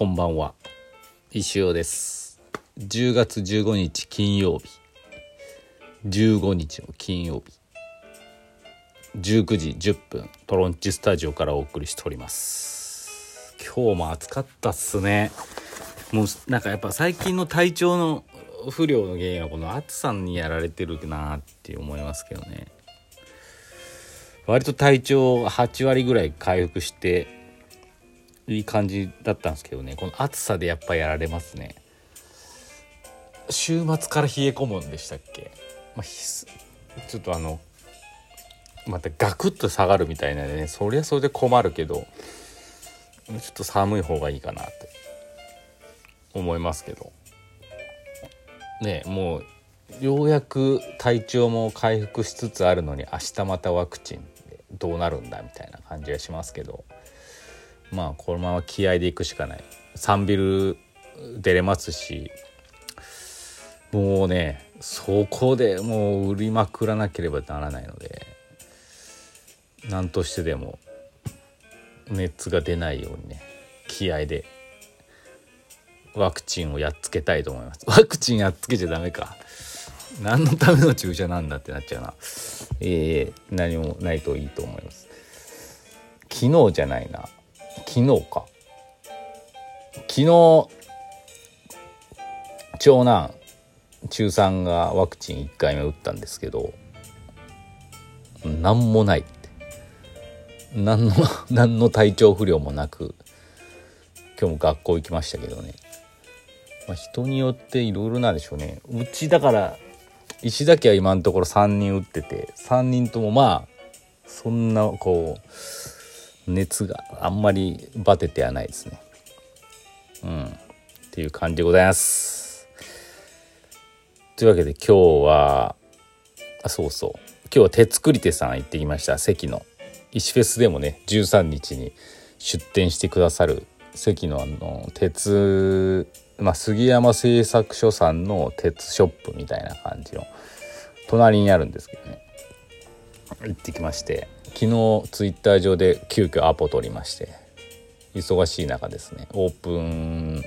こんばんは。石尾です。10月15日金曜日。15日の金曜日。19時10分トロンチスタジオからお送りしております。今日も暑かったっすね。もうなんかやっぱ最近の体調の不良の原因はこの暑さにやられてるなって思いますけどね。割と体調8割ぐらい回復していい感じだったんですけどね。この暑さでやっぱやられますね。週末から冷え込むんでしたっけ、まあ、ちょっとあのまたガクッと下がるみたいなねそりゃそれで困るけどちょっと寒い方がいいかなって。思いますけど。ねもうようやく体調も回復しつつあるのに明日またワクチンでどうなるんだみたいな感じがしますけどまあこのまま気合でいくしかない。3ビル出れますし。もうねそこでもう売りまくらなければならないので。何としてでも熱が出ないようにね気合でワクチンをやっつけたいと思います。ワクチンやっつけちゃダメか。何のための注射なんだってなっちゃうな。えー、何もないといいと思います。昨日じゃないな。昨日か。昨日長男中3がワクチン1回目打ったんですけど何もないって。何の 何の体調不良もなく今日も学校行きましたけどね、まあ、人によっていろいろなんでしょうね。うちだから石崎は今のところ3人打ってて3人ともまあそんなこう熱があんまりバテてはないですね。うん。っていう感じでございます。というわけで今日はあそうそう。今日は手作り手さん行ってきました。関の。石フェスでもね13日に出店してくださる関のあの鉄、まあ、杉山製作所さんの鉄ショップみたいな感じの隣にあるんですけどね。行ってきまして。昨日ツイッター上で急遽アポ取りまして忙しい中ですね。オープン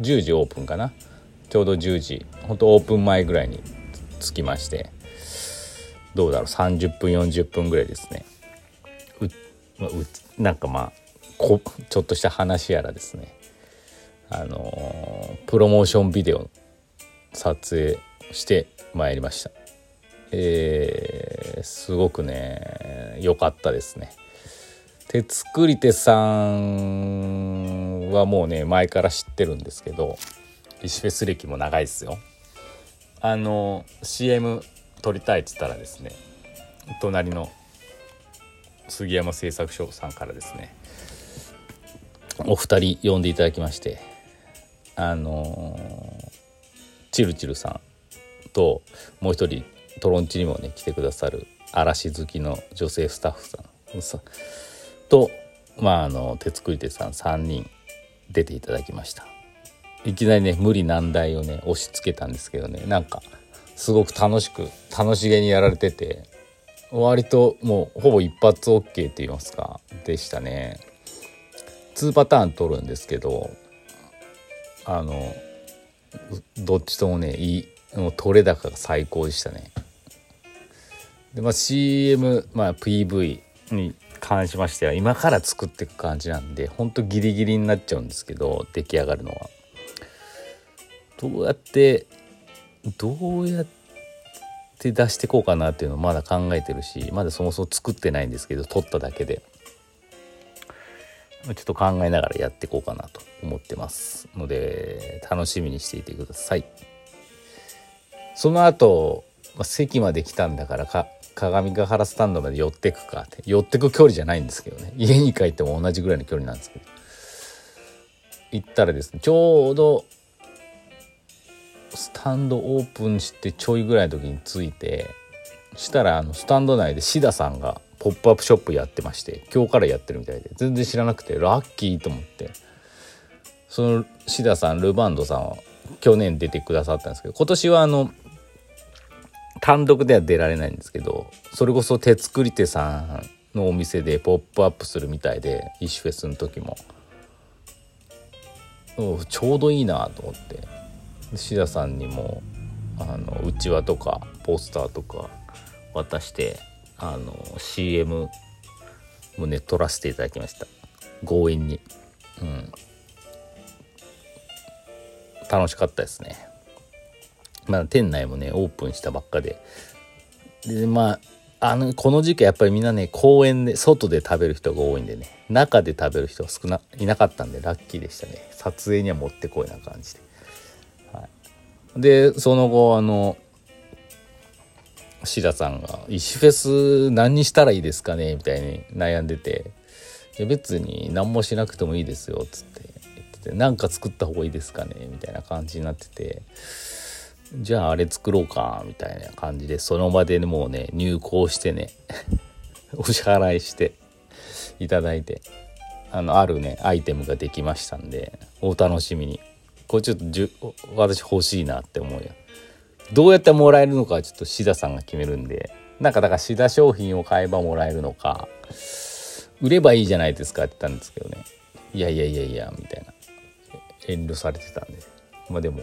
10時オープンかな？ちょうど10時。本当オープン前ぐらいに着きましてどうだろう？30分40分ぐらいですね。ううなんかまあこちょっとした話やらですね。あの、プロモーションビデオ撮影してまいりました。えー、すごくね良かったですね。手作り手さんはもうね前から知ってるんですけど石フェス歴も長いですよ。あの CM 撮りたいっつったらですね隣の杉山製作所さんからですねお二人呼んでいただきましてあのー、チルチルさんともう一人トロンチにもね来てくださる嵐好きの女性スタッフさんとまああの手作り手さん3人出ていただきました。いきなりね無理難題をね押し付けたんですけどねなんかすごく楽しく楽しげにやられてて割ともうほぼ一発 OK って言いますかでしたね。2パターン取るんですけどあのどっちともねいいもう取れ高が最高でしたね。で、まあ、CM、まあ、PV に関しましては今から作っていく感じなんでほんとギリギリになっちゃうんですけど出来上がるのは。どうやってどうやって出していこうかなっていうのをまだ考えてるしまだそもそも作ってないんですけど撮っただけで。ちょっと考えながらやっていこうかなと思ってますので楽しみにしていてください。その後、まあ、席まで来たんだからか鏡ヶ原スタンドまで寄ってくかって。寄ってく距離じゃないんですけどね。家に帰っても同じぐらいの距離なんですけど。行ったらですねちょうどスタンドオープンしてちょいぐらいの時に着いてしたらあのスタンド内でシダさんがポップアップショップやってまして今日からやってるみたいで。全然知らなくてラッキーと思って。そのシダさんルバンドさんは去年出てくださったんですけど今年はあの単独では出られないんですけどそれこそ手作り手さんのお店でポップアップするみたいでイシフェスの時も。ちょうどいいなと思って。志田さんにもあのうちわとかポスターとか渡してあの CM もね撮らせていただきました。強引に。うん。楽しかったですね。まだ店内もねオープンしたばっかで。でまああのこの時期やっぱりみんなね公園で外で食べる人が多いんでね。中で食べる人が少ないなかったんでラッキーでしたね。撮影にはもってこいな感じで、はい、でその後あの志田さんが「石フェス何にしたらいいですかね?」みたいに悩んでて「別に何もしなくてもいいですよ」っつって言ってて「何か作った方がいいですかね?」みたいな感じになってて。じゃああれ作ろうかみたいな感じでその場でもうね入稿してね お支払いしていただいてあのあるねアイテムができましたんでお楽しみに。これちょっとじ私欲しいなって思うよ。どうやってもらえるのかちょっと志田さんが決めるんで。なんかだから志田商品を買えばもらえるのか。売ればいいじゃないですかって言ったんですけどね。いやいやいやいやみたいな。遠慮されてたんで。まあでも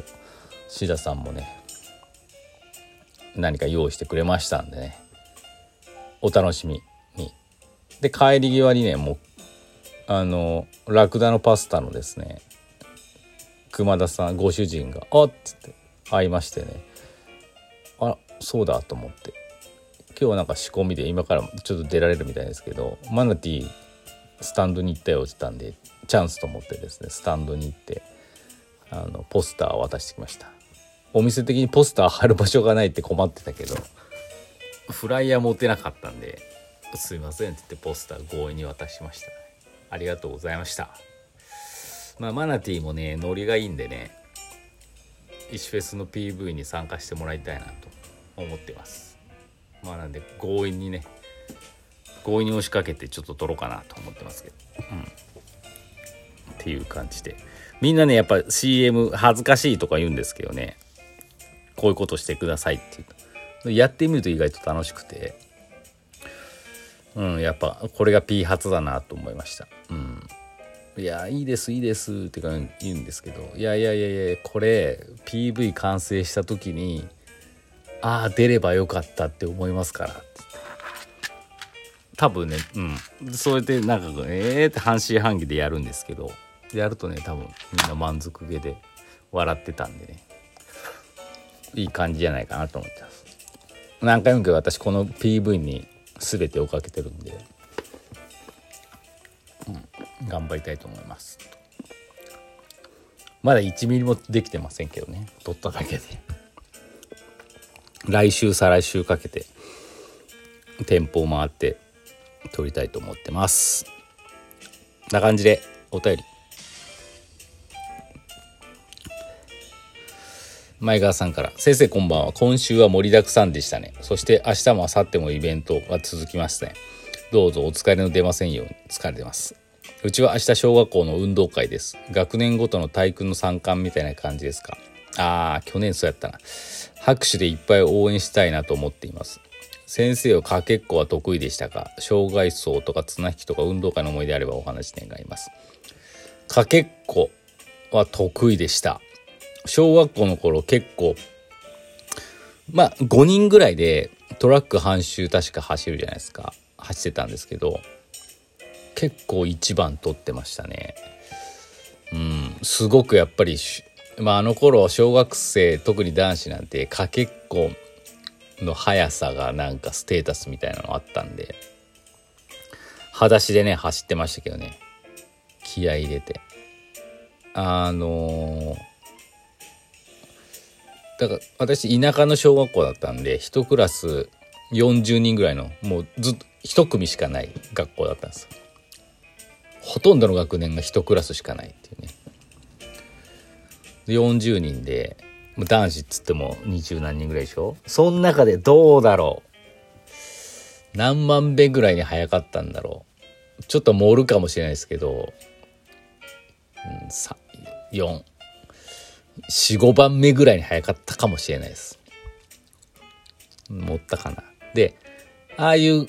志田さんもね何か用意してくれましたんでね。お楽しみに。で帰り際にねもうあのラクダのパスタのですね熊田さんご主人が「あっ!」つって会いましてね。あそうだと思って。今日はなんか仕込みで今からちょっと出られるみたいですけどマナティースタンドに行ったよってたんでチャンスと思ってですねスタンドに行ってあのポスターを渡してきました。お店的にポスター貼る場所がないって困ってたけどフライヤー持てなかったんですいませんって言ってポスター強引に渡しました。ありがとうございました。まあマナティーもねノリがいいんでね石フェスの PV に参加してもらいたいなと思ってます。まあなんで強引にね強引に押しかけてちょっと撮ろうかなと思ってますけど。うん。っていう感じで。みんなねやっぱ CM 恥ずかしいとか言うんですけどね。こういうことしてくださいって言う。やってみると意外と楽しくて。うんやっぱこれが P 発だなと思いました。うん。いやいいですいいですって言うんですけど。いやいやいやいやこれ PV 完成した時にああ出ればよかったって思いますから多分ねうん。それでなんかええー、って半信半疑でやるんですけど。やるとね多分みんな満足げで笑ってたんでね。いい感じじゃないかなと思ってます。何回も言うけど私この PV に全てをかけてるんで、うん、頑張りたいと思います。まだ1ミリもできてませんけどね。撮っただけで。来週再来週かけて。店舗を回って撮りたいと思ってます。な感じでお便り。前川さんから「先生こんばんは。今週は盛りだくさんでしたね。そして明日も明後日もイベントが続きますねどうぞお疲れの出ませんように。疲れてます。うちは明日小学校の運動会です。学年ごとの体育の参観みたいな感じですか。あー去年そうやったな。拍手でいっぱい応援したいなと思っています。先生はかけっこは得意でしたか？障害走とか綱引きとか運動会の思い出あればお話願います。かけっこは得意でした。小学校の頃結構まあ5人ぐらいでトラック半周確か走るじゃないですか。走ってたんですけど結構一番取ってましたね。うんすごくやっぱりまああの頃小学生特に男子なんてかけっこの速さがなんかステータスみたいなのあったんで裸足でね走ってましたけどね。気合入れて。あのーだから私田舎の小学校だったんで1クラス40人ぐらいのもうずっと1組しかない学校だったんです。ほとんどの学年が1クラスしかないっていうね。40人で男子っつっても20何人ぐらいでしょ？その中でどうだろう？何万遍ぐらいに早かったんだろう？ちょっと盛るかもしれないですけど、うん、3 4 45番目ぐらいに早かったかもしれないです持ったかなでああいう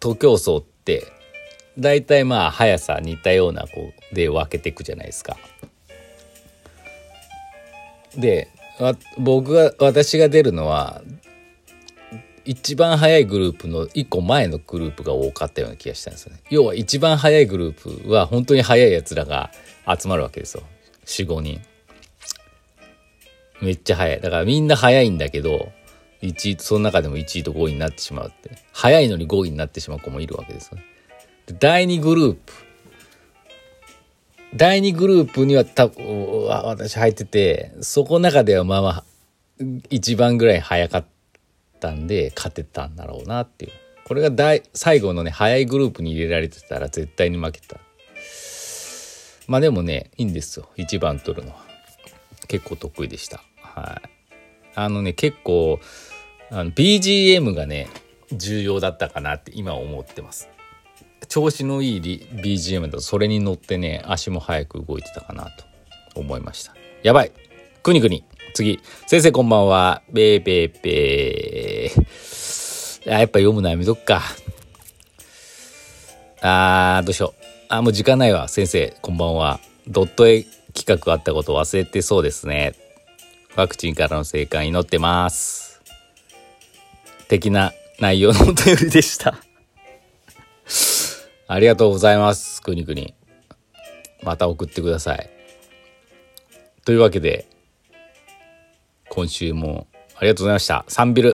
徒競走って大体まあ速さ似たようなこうで分けていくじゃないですかで僕が私が出るのは一番早いグループの1個前のグループが多かったような気がしたんですよね。要は一番早いグループは本当に早いやつらが集まるわけですよ。4、5人。めっちゃ早い。だからみんな早いんだけど、1位、その中でも1位と5位になってしまうって。早いのに5位になってしまう子もいるわけですよね。第2グループ。第2グループには多分、私入ってて、そこの中ではまあまあ、一番ぐらい早かったんで、勝てたんだろうなっていう。これが大最後のね、早いグループに入れられてたら絶対に負けた。まあでもね、いいんですよ。1番取るのは。結構得意でした。はい。あのね、結構、あの BGM がね、重要だったかなって今思ってます。調子のいい BGM だとそれに乗ってね、足も速く動いてたかなと思いました。やばいくにくに次。先生こんばんは。べーべーべー。あ、やっぱ読むのやめとくか。あー、どうしよう。あ、もう時間ないわ。先生、こんばんは。ドット絵企画あったこと忘れてそうですね。ワクチンからの生還祈ってます。的な内容のお便りでした。ありがとうございます。くにくに。また送ってください。というわけで、今週もありがとうございました。サンビル